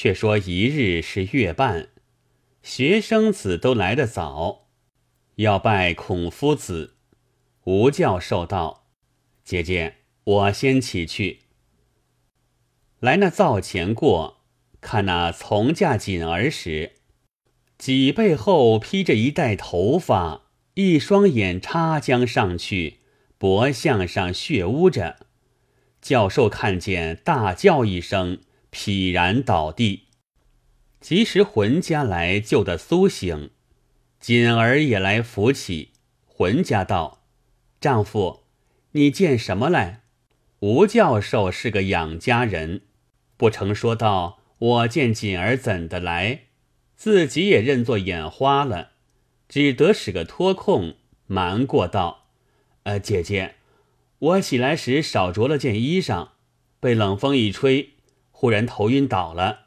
却说一日是月半，学生子都来得早，要拜孔夫子。吴教授道：“姐姐，我先起去。”来那灶前过，看那从嫁锦儿时，脊背后披着一带头发，一双眼插将上去，脖项上血污着。教授看见，大叫一声。劈然倒地，及时浑家来救得苏醒，锦儿也来扶起。浑家道：“丈夫，你见什么来？”吴教授是个养家人，不成说道：“我见锦儿怎的来？”自己也认作眼花了，只得使个脱空，瞒过道：“呃，姐姐，我起来时少着了件衣裳，被冷风一吹。”忽然头晕倒了，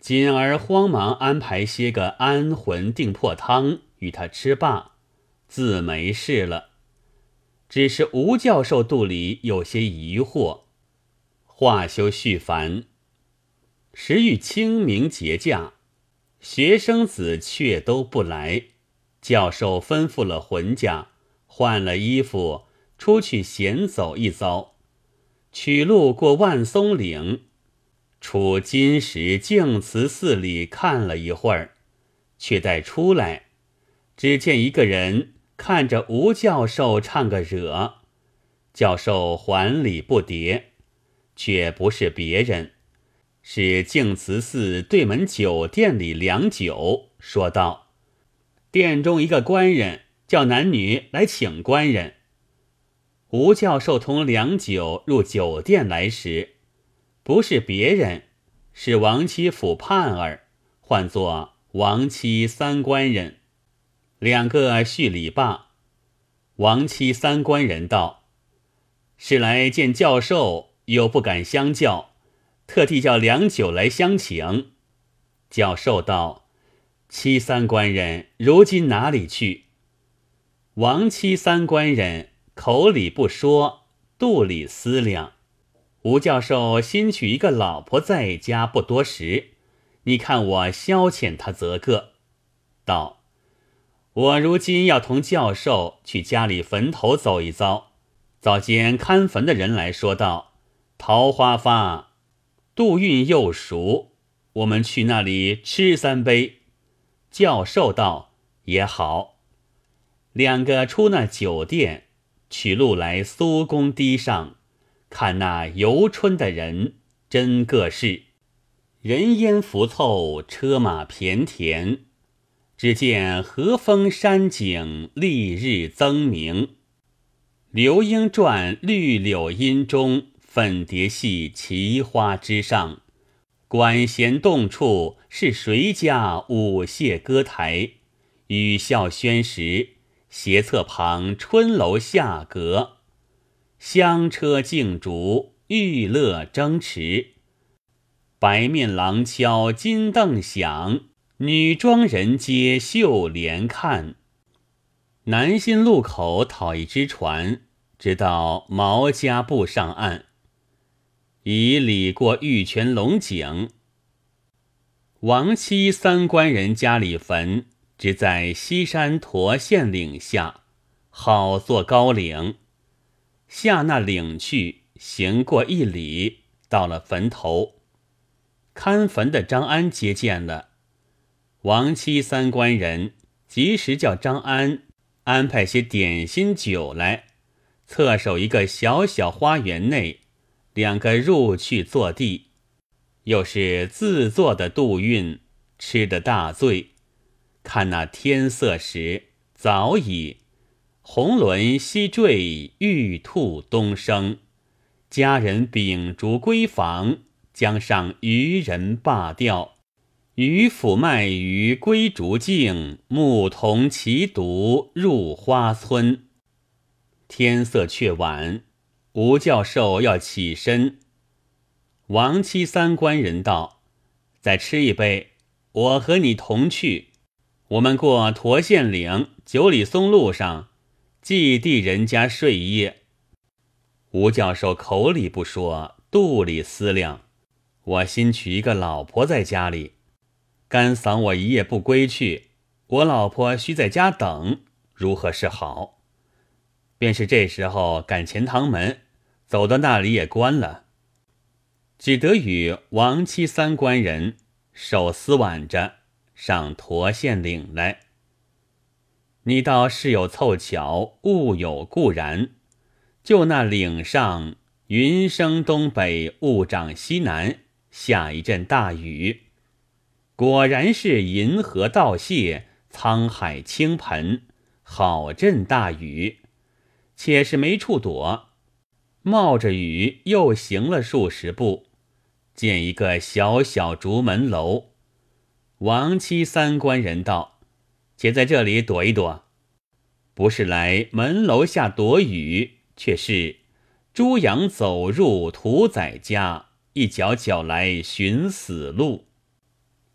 锦儿慌忙安排些个安魂定魄汤与他吃罢，自没事了。只是吴教授肚里有些疑惑。话休续烦。时遇清明节假，学生子却都不来。教授吩咐了浑家，换了衣服出去闲走一遭，取路过万松岭。出金石净慈寺里看了一会儿，却待出来，只见一个人看着吴教授唱个惹，教授还礼不迭，却不是别人，是净慈寺对门酒店里良久，说道：“店中一个官人叫男女来请官人。”吴教授同良久入酒店来时。不是别人，是王七府盼儿，唤作王七三官人。两个叙礼罢，王七三官人道：“是来见教授，又不敢相叫，特地叫良久来相请。”教授道：“七三官人如今哪里去？”王七三官人口里不说，肚里思量。吴教授新娶一个老婆在家不多时，你看我消遣他则个。道：我如今要同教授去家里坟头走一遭，早间看坟的人来说道：桃花发，杜运又熟，我们去那里吃三杯。教授道：也好。两个出那酒店，取路来苏公堤上。看那游春的人，真个是人烟浮凑，车马骈田。只见和风山景，丽日增明。流莺转绿柳阴中，粉蝶戏奇花之上。管弦动处，是谁家舞榭歌台？雨笑轩时，斜侧旁春楼下阁。香车竞逐，玉乐争持，白面郎敲金凳响，女装人接绣帘看。南新路口讨一只船，直到毛家埠上岸，已里过玉泉龙井。王妻三官人家里坟，只在西山驼县岭下，好作高岭。下那岭去，行过一里，到了坟头，看坟的张安接见了王妻三官人，及时叫张安安排些点心酒来，侧手一个小小花园内，两个入去坐地，又是自作的杜运，吃得大醉，看那天色时，早已。红轮西坠，玉兔东升。家人秉烛归房，江上渔人罢钓。渔府卖鱼归竹径，牧童骑犊入花村。天色却晚，吴教授要起身。王七三官人道：“再吃一杯，我和你同去。我们过驼县岭九里松路上。”祭地人家睡夜，吴教授口里不说，肚里思量。我新娶一个老婆在家里，干嫂我一夜不归去，我老婆须在家等，如何是好？便是这时候赶钱塘门，走到那里也关了，只得与王妻三官人手撕挽着上驼县岭来。你道事有凑巧，物有固然，就那岭上云生东北，雾长西南，下一阵大雨，果然是银河倒泻，沧海倾盆，好阵大雨。且是没处躲，冒着雨又行了数十步，见一个小小竹门楼。王妻三官人道：“且在这里躲一躲，不是来门楼下躲雨，却是猪羊走入屠宰家，一脚脚来寻死路。”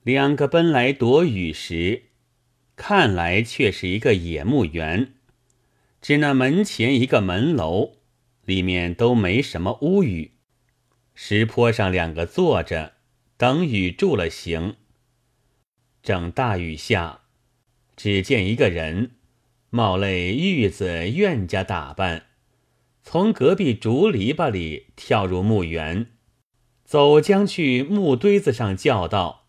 两个奔来躲雨时，看来却是一个野木园。只那门前一个门楼，里面都没什么屋宇，石坡上两个坐着，等雨住了行。正大雨下，只见一个人，冒类玉子院家打扮，从隔壁竹篱笆里跳入墓园，走将去木堆子上叫道：“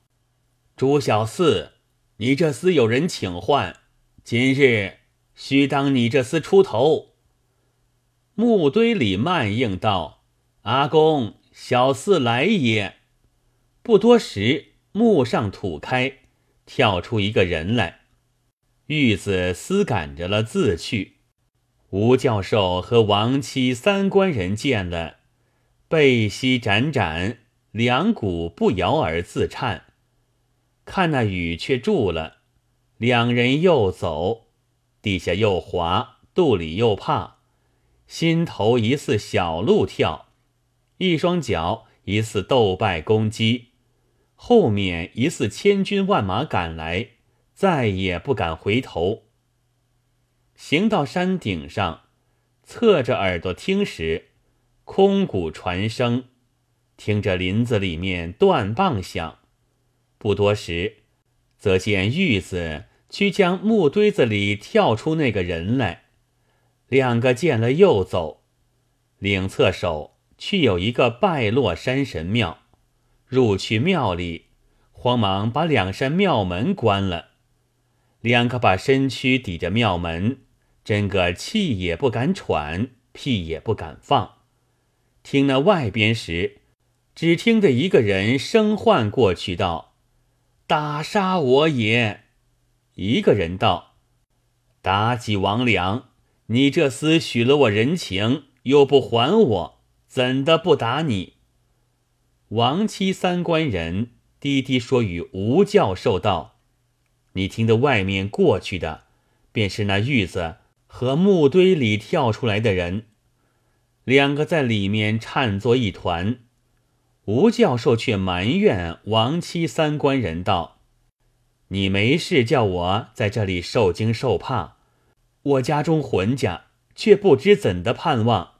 朱小四，你这厮有人请唤，今日。”须当你这厮出头。木堆里慢应道：“阿公，小四来也。”不多时，木上土开，跳出一个人来。玉子思赶着了自去。吴教授和王妻三官人见了，背膝展展，两股不摇而自颤。看那雨却住了，两人又走。地下又滑，肚里又怕，心头疑似小鹿跳，一双脚疑似斗败公鸡，后面疑似千军万马赶来，再也不敢回头。行到山顶上，侧着耳朵听时，空谷传声，听着林子里面断棒响。不多时，则见玉子。去将木堆子里跳出那个人来，两个见了又走。领侧手去有一个败落山神庙，入去庙里，慌忙把两扇庙门关了。两个把身躯抵着庙门，真个气也不敢喘，屁也不敢放。听那外边时，只听得一个人声唤过去道：“打杀我也！”一个人道：“妲己王良，你这厮许了我人情，又不还我，怎的不打你？”王七三官人低低说与吴教授道：“你听得外面过去的，便是那玉子和木堆里跳出来的人，两个在里面颤作一团。”吴教授却埋怨王妻三官人道。你没事叫我在这里受惊受怕，我家中浑家却不知怎的盼望。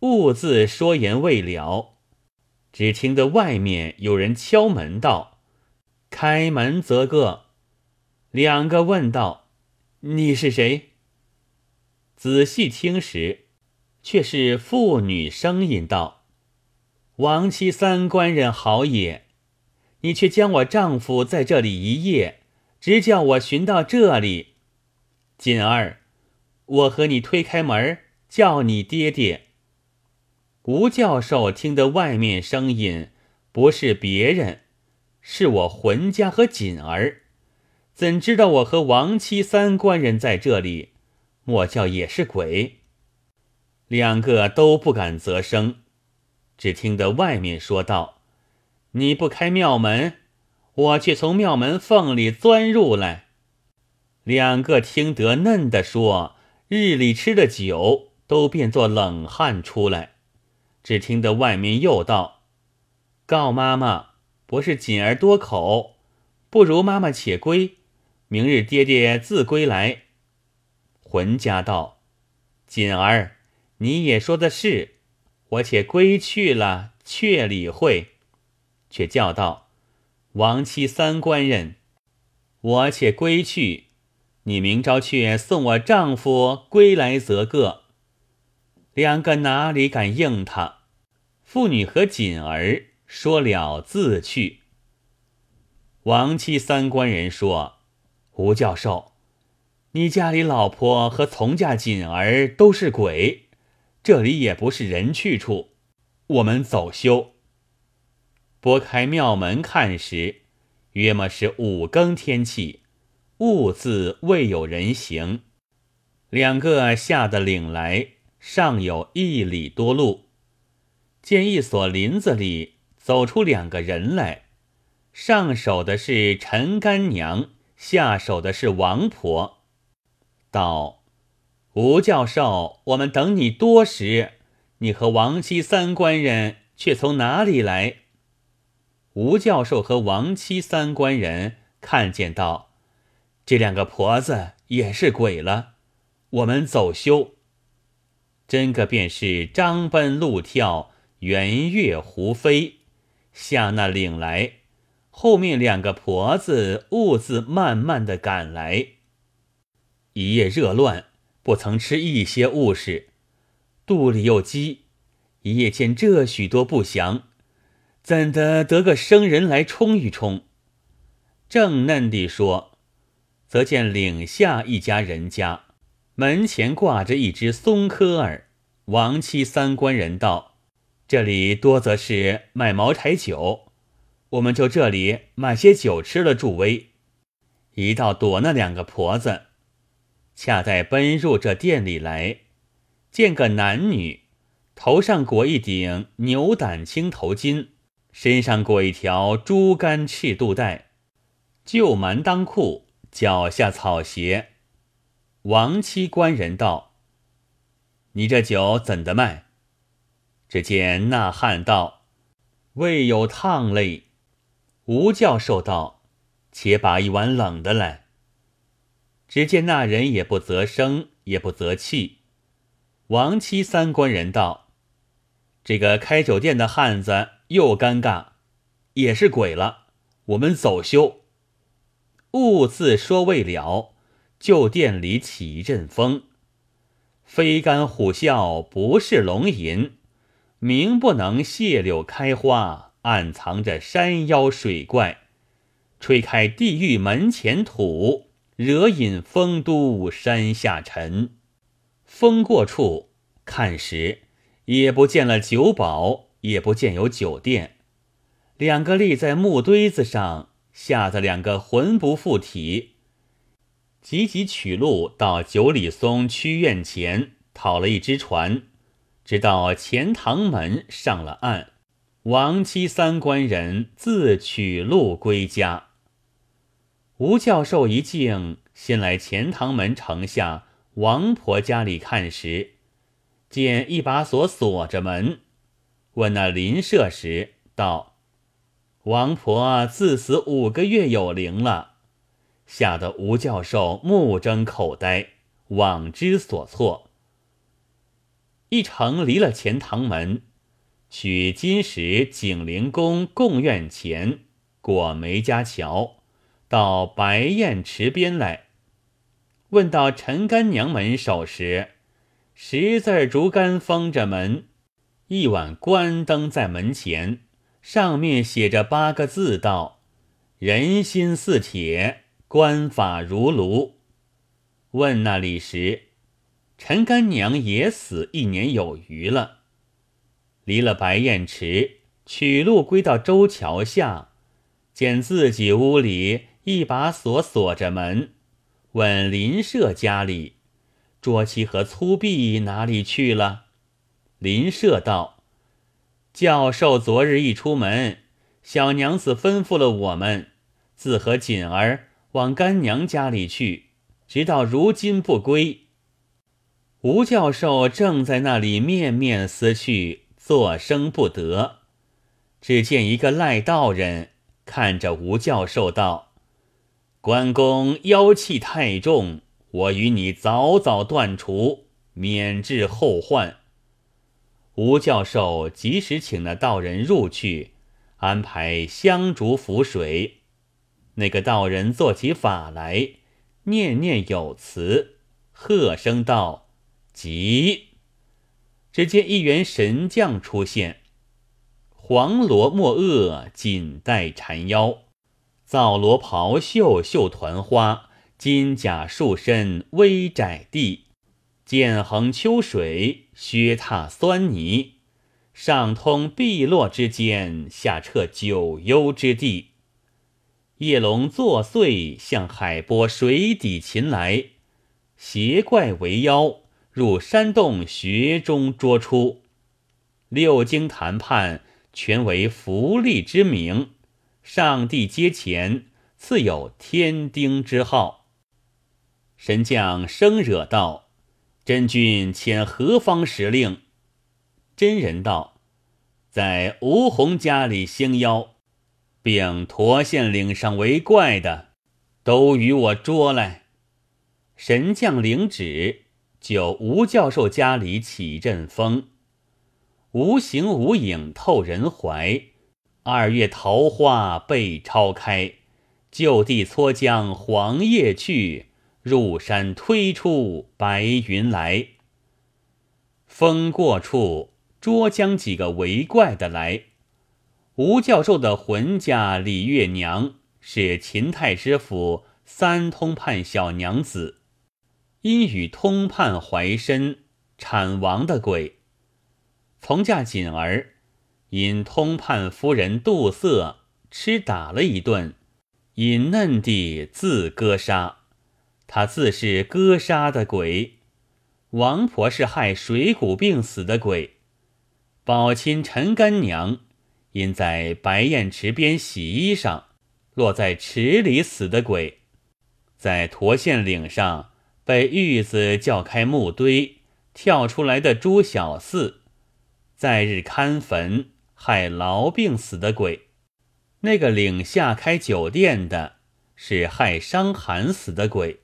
兀自说言未了，只听得外面有人敲门道：“开门，则个。”两个问道：“你是谁？”仔细听时，却是妇女声音道：“王妻三官人好也。”你却将我丈夫在这里一夜，直叫我寻到这里。锦儿，我和你推开门，叫你爹爹。吴教授听得外面声音，不是别人，是我浑家和锦儿，怎知道我和王妻三官人在这里？莫叫也是鬼。两个都不敢啧声，只听得外面说道。你不开庙门，我却从庙门缝里钻入来。两个听得嫩的说，日里吃的酒都变作冷汗出来。只听得外面又道：“告妈妈，不是锦儿多口，不如妈妈且归，明日爹爹自归来。”浑家道：“锦儿，你也说的是，我且归去了，却理会。”却叫道：“王妻三官人，我且归去。你明朝却送我丈夫归来则个。”两个哪里敢应他？妇女和锦儿说了自去。王妻三官人说：“吴教授，你家里老婆和从家锦儿都是鬼，这里也不是人去处，我们走休。”拨开庙门看时，约莫是五更天气，兀自未有人行。两个下的岭来。尚有一里多路，见一所林子里走出两个人来，上手的是陈干娘，下手的是王婆。道：“吴教授，我们等你多时，你和王七三官人却从哪里来？”吴教授和王七三官人看见道：“这两个婆子也是鬼了，我们走休。”真个便是张奔路跳，圆月胡飞，下那岭来，后面两个婆子兀自慢慢的赶来。一夜热乱，不曾吃一些物事，肚里又饥，一夜见这许多不祥，怎的得个生人来冲一冲？正嫩地说，则见岭下一家人家。门前挂着一只松科儿，王妻三官人道：“这里多则是卖茅台酒，我们就这里买些酒吃了助威。”一道躲那两个婆子，恰在奔入这店里来，见个男女，头上裹一顶牛胆青头巾，身上裹一条猪肝赤肚带，旧蛮裆裤，脚下草鞋。王妻官人道：“你这酒怎的卖？”只见那汉道：“未有烫嘞。”吴教授道：“且把一碗冷的来。”只见那人也不择声，也不择气。王妻三官人道：“这个开酒店的汉子又尴尬，也是鬼了。我们走休。”兀自说未了。旧店里起一阵风，飞干虎啸不是龙吟，名不能谢柳开花，暗藏着山妖水怪，吹开地狱门前土，惹引丰都山下尘。风过处看时，也不见了酒保，也不见有酒店，两个立在木堆子上，吓得两个魂不附体。急急取路到九里松曲院前，讨了一只船，直到钱塘门上了岸。王妻三官人自取路归家。吴教授一径先来钱塘门城下王婆家里看时，见一把锁锁着门，问那邻舍时道：“王婆自死五个月有灵了。”吓得吴教授目睁口呆，妄之所措。一程离了钱塘门，取金石景灵宫贡院前，过梅家桥，到白燕池边来。问到陈干娘门首时，十字竹竿封着门，一碗关灯在门前，上面写着八个字道：“人心似铁。”官法如炉。问那里时，陈干娘也死一年有余了。离了白燕池，取路归到周桥下，见自己屋里一把锁锁着门。问邻舍家里，桌旗和粗壁哪里去了？邻舍道：“教授昨日一出门，小娘子吩咐了我们，自和锦儿。”往干娘家里去，直到如今不归。吴教授正在那里面面思去，作声不得。只见一个赖道人看着吴教授道：“关公妖气太重，我与你早早断除，免致后患。”吴教授及时请那道人入去，安排香烛浮水。那个道人做起法来，念念有词，喝声道：“急！”只见一员神将出现，黄罗墨萼，锦带缠腰，皂罗袍袖绣团花，金甲束身微窄地，剑横秋水，靴踏酸泥，上通碧落之间，下彻九幽之地。夜龙作祟，向海波水底擒来，邪怪为妖。入山洞穴中捉出，六经谈判全为福利之名，上帝阶前赐有天丁之号。神将生惹道：“真君遣何方使令？”真人道：“在吴红家里兴妖，并驼县岭上为怪的，都与我捉来。”神将领旨。就吴教授家里起阵风，无形无影透人怀。二月桃花被超开，就地搓将黄叶去，入山推出白云来。风过处，捉将几个为怪的来。吴教授的魂家李月娘是秦太师府三通判小娘子。因与通判怀身产亡的鬼，从嫁锦儿，因通判夫人妒色，吃打了一顿，隐嫩地自割杀。他自是割杀的鬼。王婆是害水谷病死的鬼。宝亲陈干娘因在白燕池边洗衣裳，落在池里死的鬼。在驼县岭上。被玉子叫开木堆，跳出来的朱小四，在日看坟害痨病死的鬼；那个岭下开酒店的，是害伤寒死的鬼。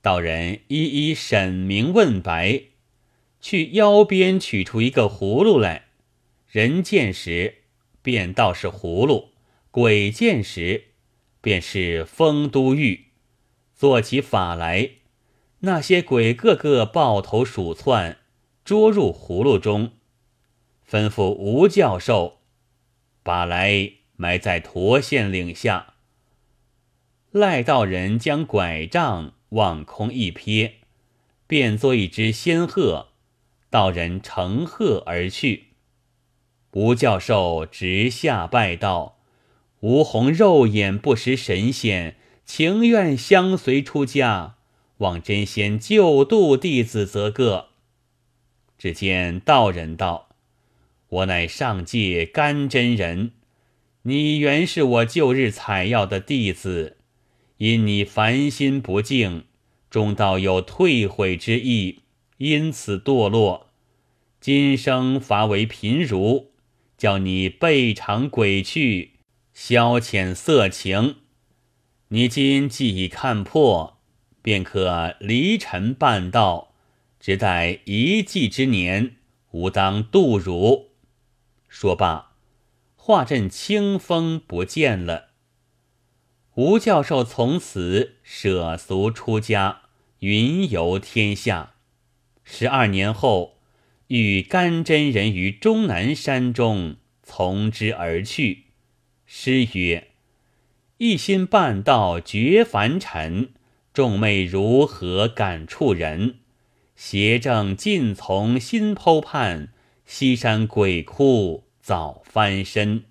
道人一一审明问白，去腰边取出一个葫芦来，人见时便道是葫芦，鬼见时便是丰都玉，做起法来。那些鬼个个抱头鼠窜，捉入葫芦中，吩咐吴教授把来埋在驼县岭下。赖道人将拐杖往空一撇，变作一只仙鹤，道人乘鹤而去。吴教授直下拜道：“吴红肉眼不识神仙，情愿相随出家。”望真仙救度弟子，则个。只见道人道：“我乃上界甘真人，你原是我旧日采药的弟子，因你凡心不净，终道有退悔之意，因此堕落。今生罚为贫儒，叫你背尝鬼趣，消遣色情。你今既已看破。”便可离尘半道，只待一季之年，吾当度汝。说罢，化阵清风不见了。吴教授从此舍俗出家，云游天下。十二年后，遇甘真人于终南山中，从之而去。诗曰：“一心半道绝凡尘。”众妹如何感触人？邪正尽从心剖判，西山鬼哭早翻身。